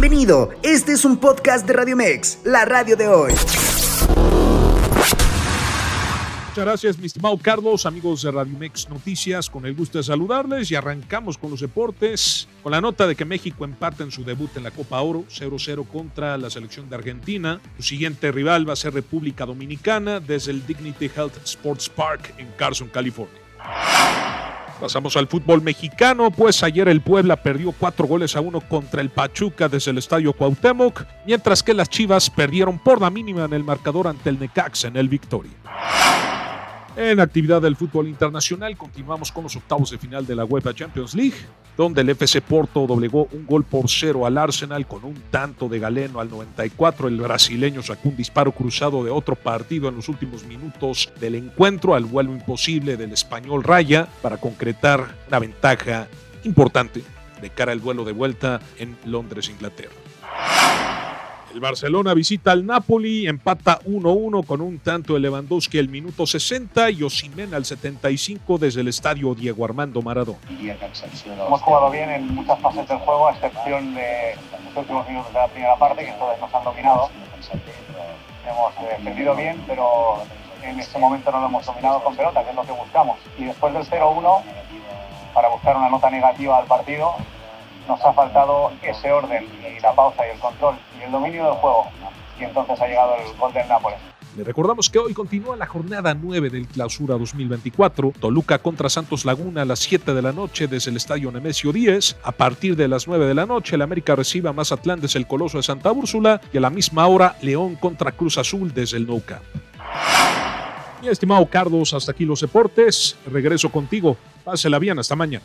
Bienvenido, este es un podcast de Radio Mex, la radio de hoy. Muchas gracias, mi estimado Carlos, amigos de Radio Mex Noticias, con el gusto de saludarles y arrancamos con los deportes, con la nota de que México empata en su debut en la Copa Oro 0-0 contra la selección de Argentina. Su siguiente rival va a ser República Dominicana desde el Dignity Health Sports Park en Carson, California. Pasamos al fútbol mexicano, pues ayer el Puebla perdió cuatro goles a uno contra el Pachuca desde el Estadio Cuauhtémoc, mientras que las Chivas perdieron por la mínima en el marcador ante el Necaxa en el Victoria. En actividad del fútbol internacional, continuamos con los octavos de final de la UEFA Champions League, donde el FC Porto doblegó un gol por cero al Arsenal con un tanto de Galeno al 94. El brasileño sacó un disparo cruzado de otro partido en los últimos minutos del encuentro al vuelo imposible del español Raya para concretar una ventaja importante de cara al vuelo de vuelta en Londres, Inglaterra. El Barcelona visita al Napoli, empata 1-1 con un tanto de Lewandowski al minuto 60 y Osimhen al 75 desde el estadio Diego Armando Maradona. Hemos jugado bien en muchas fases del juego, a excepción de los últimos minutos de la primera parte, que todos nos han dominado. Hemos eh, defendido bien, pero en este momento no lo hemos dominado con pelota, que es lo que buscamos. Y después del 0-1, para buscar una nota negativa al partido, nos ha faltado ese orden y la pausa y el control y el dominio del juego. Y entonces ha llegado el gol del Nápoles. Le recordamos que hoy continúa la jornada 9 del Clausura 2024. Toluca contra Santos Laguna a las 7 de la noche desde el Estadio Nemesio 10. A partir de las 9 de la noche, el América recibe a Mazatlán desde el Coloso de Santa Úrsula. Y a la misma hora, León contra Cruz Azul desde el Nou Camp. Mi estimado Carlos, hasta aquí los deportes. Regreso contigo. Pásela bien, hasta mañana.